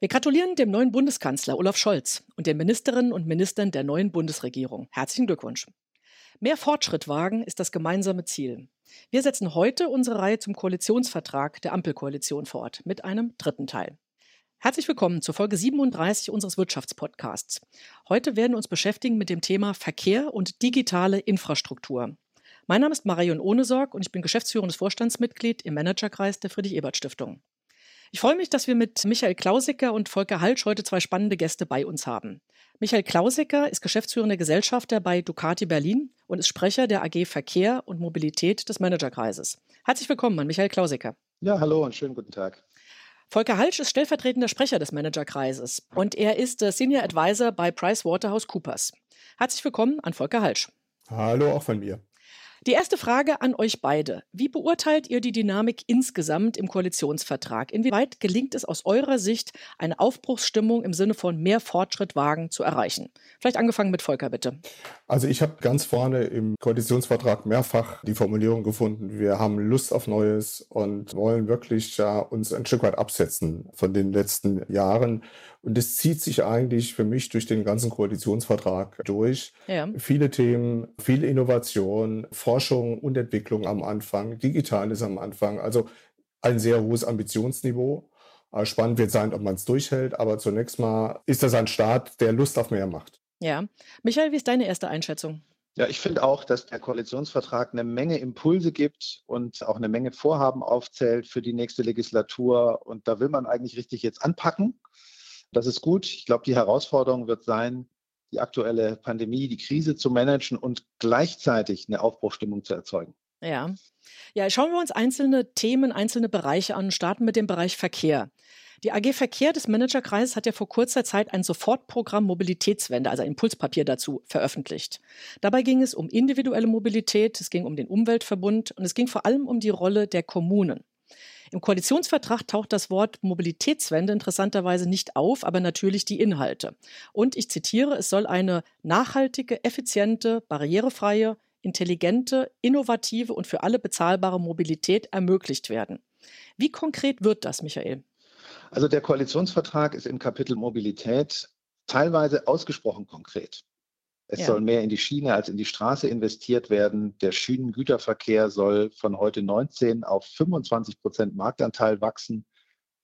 Wir gratulieren dem neuen Bundeskanzler Olaf Scholz und den Ministerinnen und Ministern der neuen Bundesregierung. Herzlichen Glückwunsch. Mehr Fortschritt wagen ist das gemeinsame Ziel. Wir setzen heute unsere Reihe zum Koalitionsvertrag der Ampelkoalition fort mit einem dritten Teil. Herzlich willkommen zur Folge 37 unseres Wirtschaftspodcasts. Heute werden wir uns beschäftigen mit dem Thema Verkehr und digitale Infrastruktur. Mein Name ist Marion Ohnesorg und ich bin geschäftsführendes Vorstandsmitglied im Managerkreis der Friedrich-Ebert-Stiftung. Ich freue mich, dass wir mit Michael Klausicker und Volker Halsch heute zwei spannende Gäste bei uns haben. Michael Klausicker ist geschäftsführender Gesellschafter bei Ducati Berlin und ist Sprecher der AG Verkehr und Mobilität des Managerkreises. Herzlich willkommen an Michael Klausicker. Ja, hallo und schönen guten Tag. Volker Halsch ist stellvertretender Sprecher des Managerkreises und er ist Senior Advisor bei PricewaterhouseCoopers. Herzlich willkommen an Volker Halsch. Hallo auch von mir. Die erste Frage an euch beide. Wie beurteilt ihr die Dynamik insgesamt im Koalitionsvertrag? Inwieweit gelingt es aus eurer Sicht, eine Aufbruchsstimmung im Sinne von mehr Fortschritt wagen zu erreichen? Vielleicht angefangen mit Volker, bitte. Also ich habe ganz vorne im Koalitionsvertrag mehrfach die Formulierung gefunden, wir haben Lust auf Neues und wollen wirklich ja, uns ein Stück weit absetzen von den letzten Jahren und es zieht sich eigentlich für mich durch den ganzen Koalitionsvertrag durch. Ja. Viele Themen, viel Innovation, Forschung und Entwicklung am Anfang, Digitales am Anfang. Also ein sehr hohes Ambitionsniveau. Äh, spannend wird sein, ob man es durchhält, aber zunächst mal ist das ein Start, der Lust auf mehr macht. Ja. Michael, wie ist deine erste Einschätzung? Ja, ich finde auch, dass der Koalitionsvertrag eine Menge Impulse gibt und auch eine Menge Vorhaben aufzählt für die nächste Legislatur. Und da will man eigentlich richtig jetzt anpacken. Das ist gut. Ich glaube, die Herausforderung wird sein, die aktuelle Pandemie, die Krise zu managen und gleichzeitig eine Aufbruchstimmung zu erzeugen. Ja. Ja, schauen wir uns einzelne Themen, einzelne Bereiche an, starten mit dem Bereich Verkehr. Die AG Verkehr des Managerkreises hat ja vor kurzer Zeit ein Sofortprogramm Mobilitätswende, also ein Impulspapier dazu, veröffentlicht. Dabei ging es um individuelle Mobilität, es ging um den Umweltverbund und es ging vor allem um die Rolle der Kommunen. Im Koalitionsvertrag taucht das Wort Mobilitätswende interessanterweise nicht auf, aber natürlich die Inhalte. Und ich zitiere, es soll eine nachhaltige, effiziente, barrierefreie, intelligente, innovative und für alle bezahlbare Mobilität ermöglicht werden. Wie konkret wird das, Michael? Also der Koalitionsvertrag ist im Kapitel Mobilität teilweise ausgesprochen konkret. Es ja. soll mehr in die Schiene als in die Straße investiert werden. Der Schienengüterverkehr soll von heute 19 auf 25 Prozent Marktanteil wachsen.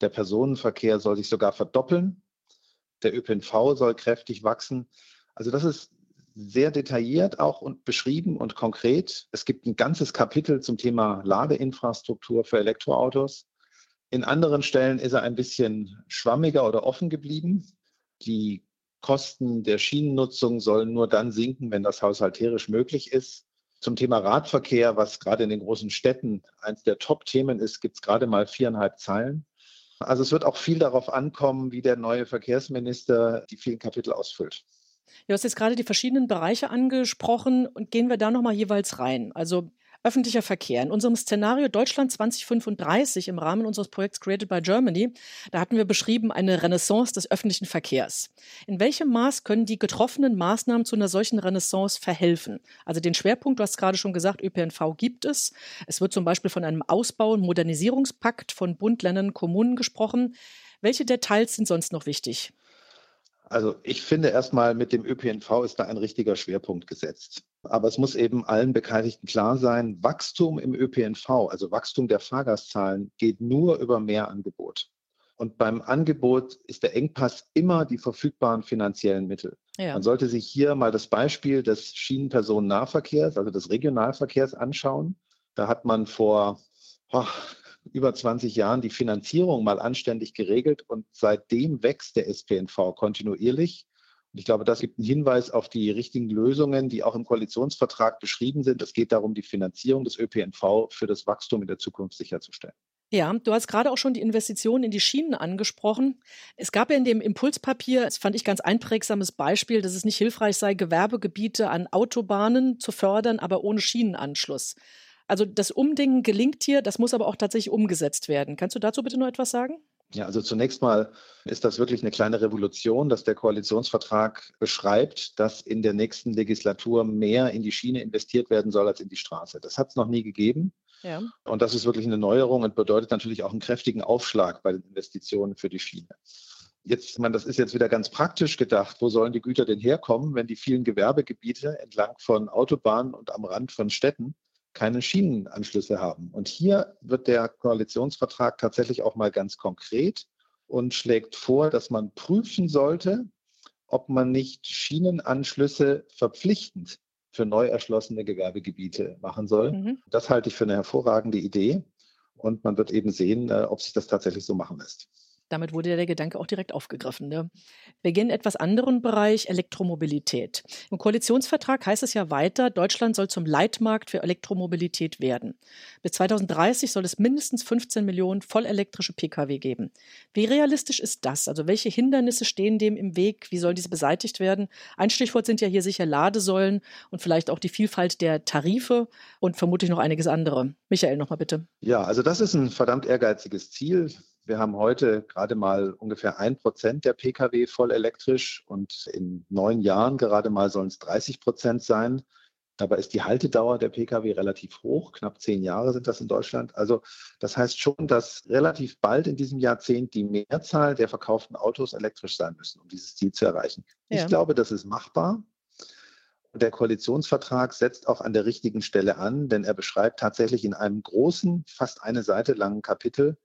Der Personenverkehr soll sich sogar verdoppeln. Der ÖPNV soll kräftig wachsen. Also das ist sehr detailliert auch und beschrieben und konkret. Es gibt ein ganzes Kapitel zum Thema Ladeinfrastruktur für Elektroautos. In anderen Stellen ist er ein bisschen schwammiger oder offen geblieben. Die Kosten der Schienennutzung sollen nur dann sinken, wenn das haushalterisch möglich ist. Zum Thema Radverkehr, was gerade in den großen Städten eines der Top-Themen ist, gibt es gerade mal viereinhalb Zeilen. Also es wird auch viel darauf ankommen, wie der neue Verkehrsminister die vielen Kapitel ausfüllt. Du hast jetzt gerade die verschiedenen Bereiche angesprochen und gehen wir da nochmal jeweils rein. Also öffentlicher Verkehr. In unserem Szenario Deutschland 2035 im Rahmen unseres Projekts Created by Germany, da hatten wir beschrieben eine Renaissance des öffentlichen Verkehrs. In welchem Maß können die getroffenen Maßnahmen zu einer solchen Renaissance verhelfen? Also den Schwerpunkt, du hast gerade schon gesagt, ÖPNV gibt es. Es wird zum Beispiel von einem Ausbau- und Modernisierungspakt von Bund, Ländern, Kommunen gesprochen. Welche Details sind sonst noch wichtig? Also ich finde erstmal mit dem ÖPNV ist da ein richtiger Schwerpunkt gesetzt. Aber es muss eben allen Beteiligten klar sein, Wachstum im ÖPNV, also Wachstum der Fahrgastzahlen, geht nur über mehr Angebot. Und beim Angebot ist der Engpass immer die verfügbaren finanziellen Mittel. Ja. Man sollte sich hier mal das Beispiel des Schienenpersonennahverkehrs, also des Regionalverkehrs anschauen. Da hat man vor oh, über 20 Jahren die Finanzierung mal anständig geregelt und seitdem wächst der SPNV kontinuierlich. Und ich glaube, das gibt einen Hinweis auf die richtigen Lösungen, die auch im Koalitionsvertrag beschrieben sind. Es geht darum, die Finanzierung des ÖPNV für das Wachstum in der Zukunft sicherzustellen. Ja, du hast gerade auch schon die Investitionen in die Schienen angesprochen. Es gab ja in dem Impulspapier, das fand ich ganz einprägsames Beispiel, dass es nicht hilfreich sei, Gewerbegebiete an Autobahnen zu fördern, aber ohne Schienenanschluss. Also das Umdenken gelingt hier, das muss aber auch tatsächlich umgesetzt werden. Kannst du dazu bitte noch etwas sagen? Ja, also zunächst mal ist das wirklich eine kleine Revolution, dass der Koalitionsvertrag beschreibt, dass in der nächsten Legislatur mehr in die Schiene investiert werden soll als in die Straße. Das hat es noch nie gegeben. Ja. Und das ist wirklich eine Neuerung und bedeutet natürlich auch einen kräftigen Aufschlag bei den Investitionen für die Schiene. Jetzt, man, das ist jetzt wieder ganz praktisch gedacht. Wo sollen die Güter denn herkommen, wenn die vielen Gewerbegebiete entlang von Autobahnen und am Rand von Städten keine Schienenanschlüsse haben? Und hier wird der Koalitionsvertrag tatsächlich auch mal ganz konkret und schlägt vor, dass man prüfen sollte, ob man nicht Schienenanschlüsse verpflichtend für neu erschlossene Gewerbegebiete machen soll. Mhm. Das halte ich für eine hervorragende Idee. Und man wird eben sehen, äh, ob sich das tatsächlich so machen lässt. Damit wurde der Gedanke auch direkt aufgegriffen. Ne? Wir gehen in etwas anderen Bereich, Elektromobilität. Im Koalitionsvertrag heißt es ja weiter, Deutschland soll zum Leitmarkt für Elektromobilität werden. Bis 2030 soll es mindestens 15 Millionen vollelektrische Pkw geben. Wie realistisch ist das? Also welche Hindernisse stehen dem im Weg? Wie soll diese beseitigt werden? Ein Stichwort sind ja hier sicher Ladesäulen und vielleicht auch die Vielfalt der Tarife und vermutlich noch einiges andere. Michael, nochmal bitte. Ja, also das ist ein verdammt ehrgeiziges Ziel. Wir haben heute gerade mal ungefähr ein Prozent der Pkw voll elektrisch und in neun Jahren gerade mal sollen es 30 Prozent sein. Dabei ist die Haltedauer der Pkw relativ hoch. Knapp zehn Jahre sind das in Deutschland. Also das heißt schon, dass relativ bald in diesem Jahrzehnt die Mehrzahl der verkauften Autos elektrisch sein müssen, um dieses Ziel zu erreichen. Ja. Ich glaube, das ist machbar. Der Koalitionsvertrag setzt auch an der richtigen Stelle an, denn er beschreibt tatsächlich in einem großen, fast eine Seite langen Kapitel,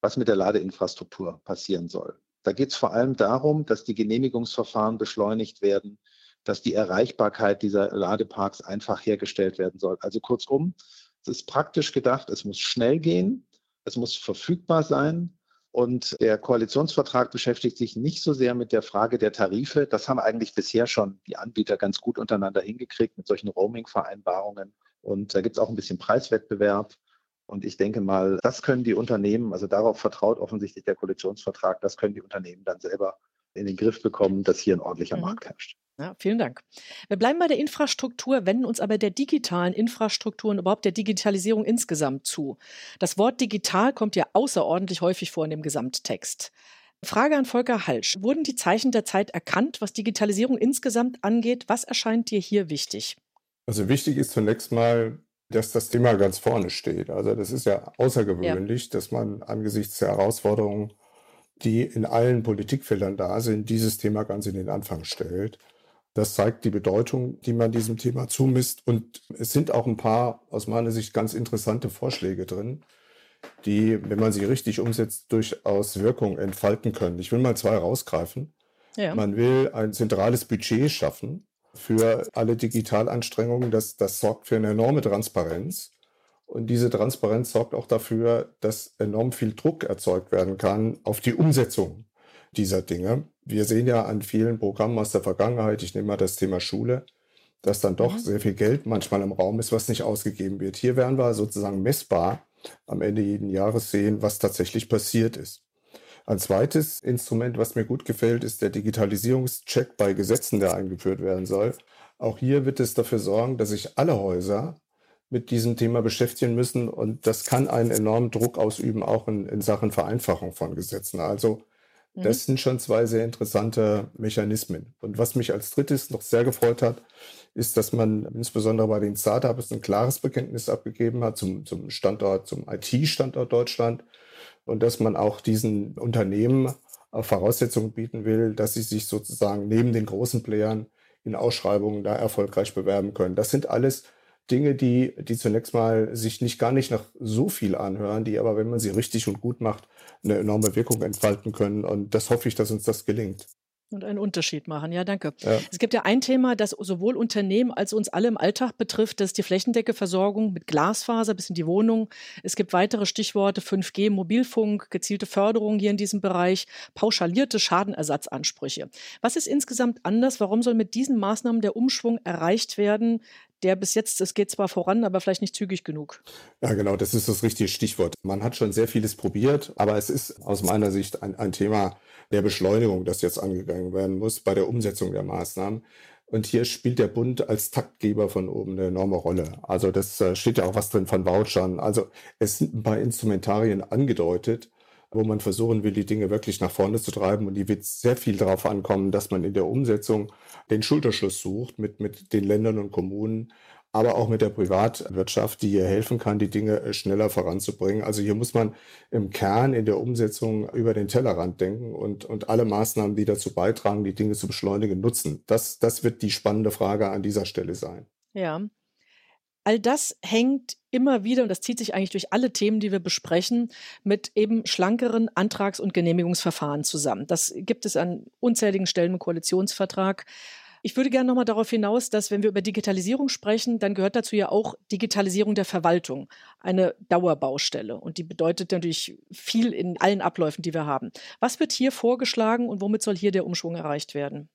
was mit der Ladeinfrastruktur passieren soll. Da geht es vor allem darum, dass die Genehmigungsverfahren beschleunigt werden, dass die Erreichbarkeit dieser Ladeparks einfach hergestellt werden soll. Also kurzum, es ist praktisch gedacht, es muss schnell gehen, es muss verfügbar sein. Und der Koalitionsvertrag beschäftigt sich nicht so sehr mit der Frage der Tarife. Das haben eigentlich bisher schon die Anbieter ganz gut untereinander hingekriegt mit solchen Roaming-Vereinbarungen. Und da gibt es auch ein bisschen Preiswettbewerb. Und ich denke mal, das können die Unternehmen, also darauf vertraut offensichtlich der Koalitionsvertrag, das können die Unternehmen dann selber in den Griff bekommen, dass hier ein ordentlicher mhm. Markt herrscht. Ja, vielen Dank. Wir bleiben bei der Infrastruktur, wenden uns aber der digitalen Infrastruktur und überhaupt der Digitalisierung insgesamt zu. Das Wort digital kommt ja außerordentlich häufig vor in dem Gesamttext. Frage an Volker Halsch. Wurden die Zeichen der Zeit erkannt, was Digitalisierung insgesamt angeht? Was erscheint dir hier wichtig? Also wichtig ist zunächst mal, dass das Thema ganz vorne steht. Also das ist ja außergewöhnlich, ja. dass man angesichts der Herausforderungen, die in allen Politikfeldern da sind, dieses Thema ganz in den Anfang stellt. Das zeigt die Bedeutung, die man diesem Thema zumisst. Und es sind auch ein paar aus meiner Sicht ganz interessante Vorschläge drin, die, wenn man sie richtig umsetzt, durchaus Wirkung entfalten können. Ich will mal zwei rausgreifen. Ja. Man will ein zentrales Budget schaffen, für alle Digitalanstrengungen. Das, das sorgt für eine enorme Transparenz. Und diese Transparenz sorgt auch dafür, dass enorm viel Druck erzeugt werden kann auf die Umsetzung dieser Dinge. Wir sehen ja an vielen Programmen aus der Vergangenheit, ich nehme mal das Thema Schule, dass dann doch mhm. sehr viel Geld manchmal im Raum ist, was nicht ausgegeben wird. Hier werden wir sozusagen messbar am Ende jeden Jahres sehen, was tatsächlich passiert ist. Ein zweites Instrument, was mir gut gefällt, ist der Digitalisierungscheck bei Gesetzen, der eingeführt werden soll. Auch hier wird es dafür sorgen, dass sich alle Häuser mit diesem Thema beschäftigen müssen und das kann einen enormen Druck ausüben, auch in, in Sachen Vereinfachung von Gesetzen. Also mhm. das sind schon zwei sehr interessante Mechanismen. Und was mich als drittes noch sehr gefreut hat, ist, dass man insbesondere bei den Startups ein klares Bekenntnis abgegeben hat zum, zum Standort, zum IT-Standort Deutschland und dass man auch diesen Unternehmen Voraussetzungen bieten will, dass sie sich sozusagen neben den großen Playern in Ausschreibungen da erfolgreich bewerben können. Das sind alles Dinge, die, die zunächst mal sich nicht gar nicht nach so viel anhören, die aber, wenn man sie richtig und gut macht, eine enorme Wirkung entfalten können. Und das hoffe ich, dass uns das gelingt. Und einen Unterschied machen. Ja, danke. Ja. Es gibt ja ein Thema, das sowohl Unternehmen als uns alle im Alltag betrifft. Das ist die Flächendeckeversorgung mit Glasfaser bis in die Wohnung. Es gibt weitere Stichworte 5G, Mobilfunk, gezielte Förderung hier in diesem Bereich, pauschalierte Schadenersatzansprüche. Was ist insgesamt anders? Warum soll mit diesen Maßnahmen der Umschwung erreicht werden, der bis jetzt, es geht zwar voran, aber vielleicht nicht zügig genug. Ja, genau, das ist das richtige Stichwort. Man hat schon sehr vieles probiert, aber es ist aus meiner Sicht ein, ein Thema, der Beschleunigung, das jetzt angegangen werden muss bei der Umsetzung der Maßnahmen. Und hier spielt der Bund als Taktgeber von oben eine enorme Rolle. Also das äh, steht ja auch was drin von Vouchern. Also es sind ein paar Instrumentarien angedeutet, wo man versuchen will, die Dinge wirklich nach vorne zu treiben. Und die wird sehr viel darauf ankommen, dass man in der Umsetzung den Schulterschluss sucht mit, mit den Ländern und Kommunen, aber auch mit der Privatwirtschaft, die hier helfen kann, die Dinge äh, schneller voranzubringen. Also hier muss man im Kern in der Umsetzung über den Tellerrand denken und, und alle Maßnahmen, die dazu beitragen, die Dinge zu beschleunigen, nutzen. Das, das wird die spannende Frage an dieser Stelle sein. Ja. All das hängt immer wieder, und das zieht sich eigentlich durch alle Themen, die wir besprechen, mit eben schlankeren Antrags- und Genehmigungsverfahren zusammen. Das gibt es an unzähligen Stellen im Koalitionsvertrag. Ich würde gerne nochmal darauf hinaus, dass wenn wir über Digitalisierung sprechen, dann gehört dazu ja auch Digitalisierung der Verwaltung, eine Dauerbaustelle. Und die bedeutet natürlich viel in allen Abläufen, die wir haben. Was wird hier vorgeschlagen und womit soll hier der Umschwung erreicht werden?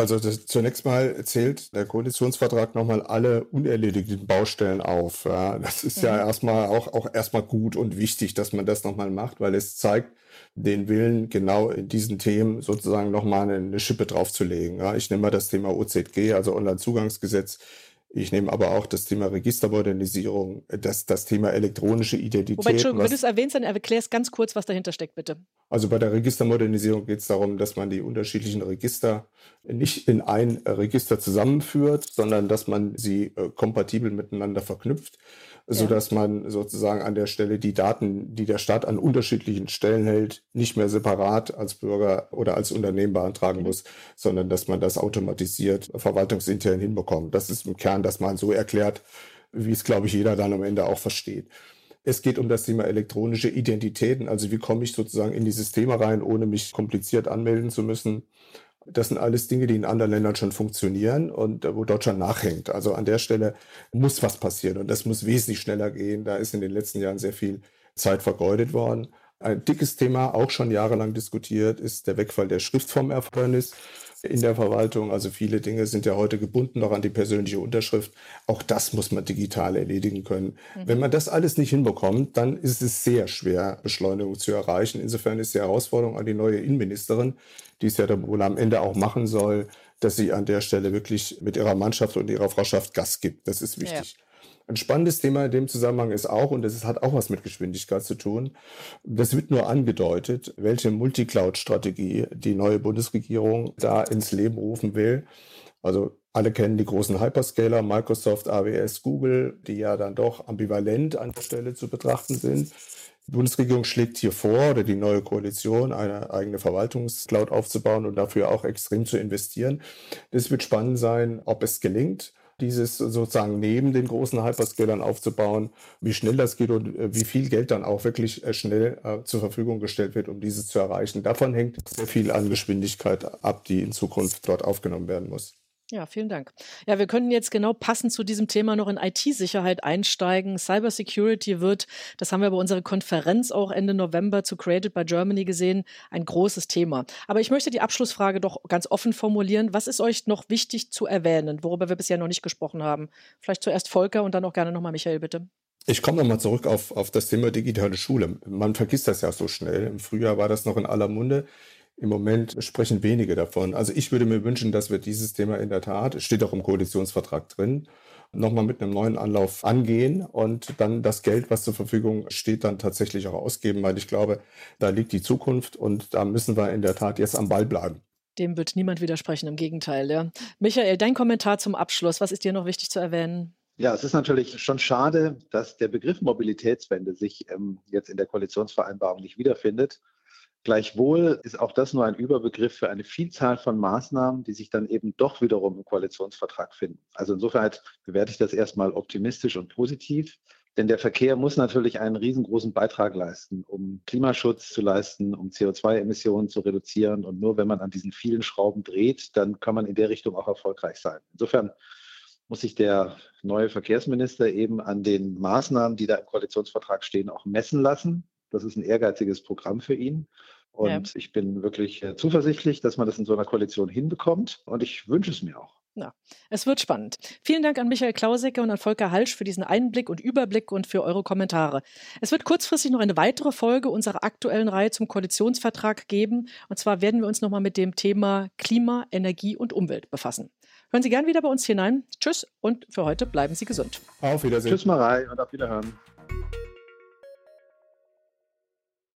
Also das, zunächst mal zählt der Koalitionsvertrag nochmal alle unerledigten Baustellen auf. Ja, das ist mhm. ja erstmal auch, auch erstmal gut und wichtig, dass man das nochmal macht, weil es zeigt den Willen, genau in diesen Themen sozusagen nochmal eine, eine Schippe draufzulegen. Ja, ich nehme mal das Thema OZG, also Onlinezugangsgesetz ich nehme aber auch das Thema Registermodernisierung, das, das Thema elektronische Identität. Wobei, Entschuldigung, wenn du es erwähnst, dann erklär es ganz kurz, was dahinter steckt, bitte. Also bei der Registermodernisierung geht es darum, dass man die unterschiedlichen Register nicht in ein Register zusammenführt, sondern dass man sie äh, kompatibel miteinander verknüpft so dass man sozusagen an der Stelle die Daten, die der Staat an unterschiedlichen Stellen hält, nicht mehr separat als Bürger oder als Unternehmen beantragen mhm. muss, sondern dass man das automatisiert verwaltungsintern hinbekommt. Das ist im Kern das mal so erklärt, wie es, glaube ich, jeder dann am Ende auch versteht. Es geht um das Thema elektronische Identitäten. Also wie komme ich sozusagen in die Systeme rein, ohne mich kompliziert anmelden zu müssen. Das sind alles Dinge, die in anderen Ländern schon funktionieren und äh, wo Deutschland nachhängt. Also an der Stelle muss was passieren und das muss wesentlich schneller gehen. Da ist in den letzten Jahren sehr viel Zeit vergeudet worden. Ein dickes Thema, auch schon jahrelang diskutiert, ist der Wegfall der Schriftformerfordernis in der Verwaltung. Also viele Dinge sind ja heute gebunden noch an die persönliche Unterschrift. Auch das muss man digital erledigen können. Mhm. Wenn man das alles nicht hinbekommt, dann ist es sehr schwer, Beschleunigung zu erreichen. Insofern ist die Herausforderung an die neue Innenministerin, die es ja dann wohl am Ende auch machen soll, dass sie an der Stelle wirklich mit ihrer Mannschaft und ihrer Frauschaft Gas gibt. Das ist wichtig. Ja. Ein spannendes Thema in dem Zusammenhang ist auch, und das hat auch was mit Geschwindigkeit zu tun, das wird nur angedeutet, welche Multicloud-Strategie die neue Bundesregierung da ins Leben rufen will. Also alle kennen die großen Hyperscaler, Microsoft, AWS, Google, die ja dann doch ambivalent an der Stelle zu betrachten sind. Die Bundesregierung schlägt hier vor, oder die neue Koalition, eine eigene Verwaltungscloud aufzubauen und dafür auch extrem zu investieren. Es wird spannend sein, ob es gelingt dieses sozusagen neben den großen Hyperscalern aufzubauen, wie schnell das geht und äh, wie viel Geld dann auch wirklich äh, schnell äh, zur Verfügung gestellt wird, um dieses zu erreichen. Davon hängt sehr viel an Geschwindigkeit ab, die in Zukunft dort aufgenommen werden muss. Ja, vielen Dank. Ja, wir können jetzt genau passend zu diesem Thema noch in IT-Sicherheit einsteigen. Cybersecurity wird, das haben wir bei unserer Konferenz auch Ende November zu Created by Germany gesehen, ein großes Thema. Aber ich möchte die Abschlussfrage doch ganz offen formulieren. Was ist euch noch wichtig zu erwähnen, worüber wir bisher noch nicht gesprochen haben? Vielleicht zuerst Volker und dann auch gerne nochmal Michael, bitte. Ich komme nochmal zurück auf, auf das Thema digitale Schule. Man vergisst das ja so schnell. Im Frühjahr war das noch in aller Munde. Im Moment sprechen wenige davon. Also ich würde mir wünschen, dass wir dieses Thema in der Tat, es steht auch im Koalitionsvertrag drin, nochmal mit einem neuen Anlauf angehen und dann das Geld, was zur Verfügung steht, dann tatsächlich auch ausgeben, weil ich glaube, da liegt die Zukunft und da müssen wir in der Tat jetzt am Ball bleiben. Dem wird niemand widersprechen, im Gegenteil. Ja. Michael, dein Kommentar zum Abschluss. Was ist dir noch wichtig zu erwähnen? Ja, es ist natürlich schon schade, dass der Begriff Mobilitätswende sich ähm, jetzt in der Koalitionsvereinbarung nicht wiederfindet. Gleichwohl ist auch das nur ein Überbegriff für eine Vielzahl von Maßnahmen, die sich dann eben doch wiederum im Koalitionsvertrag finden. Also insofern bewerte ich das erstmal optimistisch und positiv. Denn der Verkehr muss natürlich einen riesengroßen Beitrag leisten, um Klimaschutz zu leisten, um CO2-Emissionen zu reduzieren. Und nur wenn man an diesen vielen Schrauben dreht, dann kann man in der Richtung auch erfolgreich sein. Insofern muss sich der neue Verkehrsminister eben an den Maßnahmen, die da im Koalitionsvertrag stehen, auch messen lassen. Das ist ein ehrgeiziges Programm für ihn. Und ja. ich bin wirklich äh, zuversichtlich, dass man das in so einer Koalition hinbekommt. Und ich wünsche es mir auch. Ja, es wird spannend. Vielen Dank an Michael Klausecke und an Volker Halsch für diesen Einblick und Überblick und für eure Kommentare. Es wird kurzfristig noch eine weitere Folge unserer aktuellen Reihe zum Koalitionsvertrag geben. Und zwar werden wir uns nochmal mit dem Thema Klima, Energie und Umwelt befassen. Hören Sie gern wieder bei uns hinein. Tschüss und für heute bleiben Sie gesund. Auf Wiedersehen. Tschüss Marei und auf Wiederhören.